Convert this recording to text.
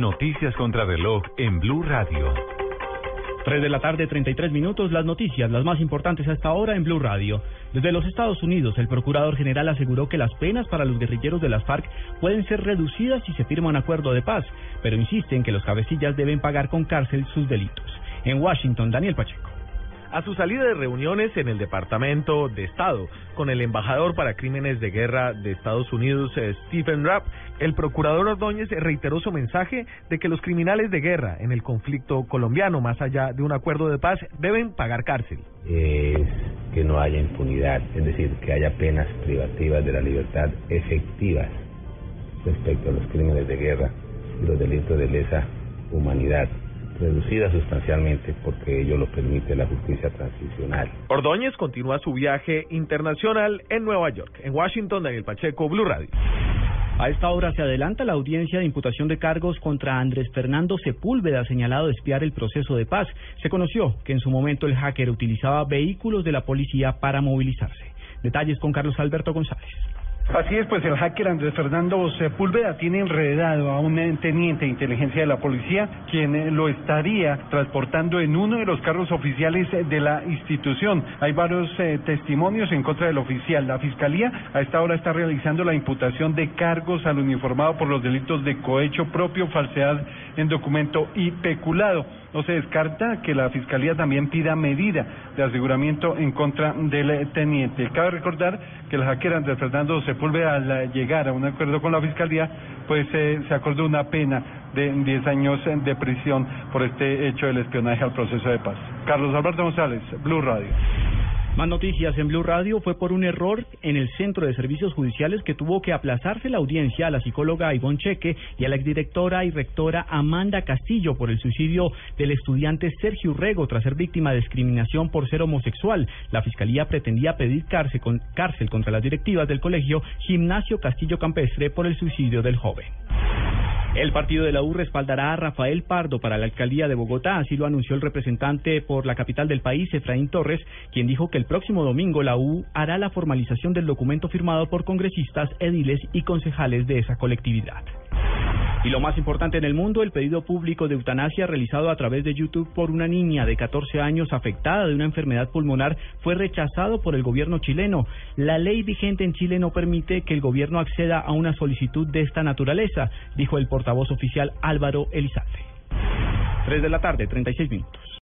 Noticias contra reloj en Blue Radio. 3 de la tarde, 33 minutos. Las noticias, las más importantes hasta ahora en Blue Radio. Desde los Estados Unidos, el procurador general aseguró que las penas para los guerrilleros de las FARC pueden ser reducidas si se firma un acuerdo de paz, pero insiste en que los cabecillas deben pagar con cárcel sus delitos. En Washington, Daniel Pacheco. A su salida de reuniones en el Departamento de Estado con el embajador para crímenes de guerra de Estados Unidos, eh, Stephen Rapp, el procurador Ordóñez reiteró su mensaje de que los criminales de guerra en el conflicto colombiano, más allá de un acuerdo de paz, deben pagar cárcel. Es que no haya impunidad, es decir, que haya penas privativas de la libertad efectivas respecto a los crímenes de guerra y los delitos de lesa humanidad reducida sustancialmente porque ello lo permite la justicia transicional. Ordóñez continúa su viaje internacional en Nueva York. En Washington, Daniel Pacheco, Blue Radio. A esta hora se adelanta la audiencia de imputación de cargos contra Andrés Fernando Sepúlveda, señalado de espiar el proceso de paz. Se conoció que en su momento el hacker utilizaba vehículos de la policía para movilizarse. Detalles con Carlos Alberto González. Así es, pues el hacker Andrés Fernando Sepúlveda tiene enredado a un teniente de inteligencia de la policía, quien eh, lo estaría transportando en uno de los carros oficiales de la institución. Hay varios eh, testimonios en contra del oficial. La fiscalía a esta hora está realizando la imputación de cargos al uniformado por los delitos de cohecho propio, falsedad en documento y peculado. No se descarta que la Fiscalía también pida medida de aseguramiento en contra del teniente. Cabe recordar que el hacker Andrés Fernando Sepúlveda, al llegar a un acuerdo con la Fiscalía, pues eh, se acordó una pena de 10 años de prisión por este hecho del espionaje al proceso de paz. Carlos Alberto González, Blue Radio. Más noticias en Blue Radio fue por un error en el Centro de Servicios Judiciales que tuvo que aplazarse la audiencia a la psicóloga Ivonne Cheque y a la exdirectora y rectora Amanda Castillo por el suicidio del estudiante Sergio Rego tras ser víctima de discriminación por ser homosexual. La fiscalía pretendía pedir cárcel, con, cárcel contra las directivas del colegio Gimnasio Castillo Campestre por el suicidio del joven. El partido de la U respaldará a Rafael Pardo para la alcaldía de Bogotá, así lo anunció el representante por la capital del país, Efraín Torres, quien dijo que el próximo domingo la U hará la formalización del documento firmado por congresistas, ediles y concejales de esa colectividad. Y lo más importante en el mundo, el pedido público de eutanasia realizado a través de YouTube por una niña de 14 años afectada de una enfermedad pulmonar fue rechazado por el gobierno chileno. La ley vigente en Chile no permite que el gobierno acceda a una solicitud de esta naturaleza, dijo el portavoz oficial Álvaro Elizalde. 3 de la tarde, 36 minutos.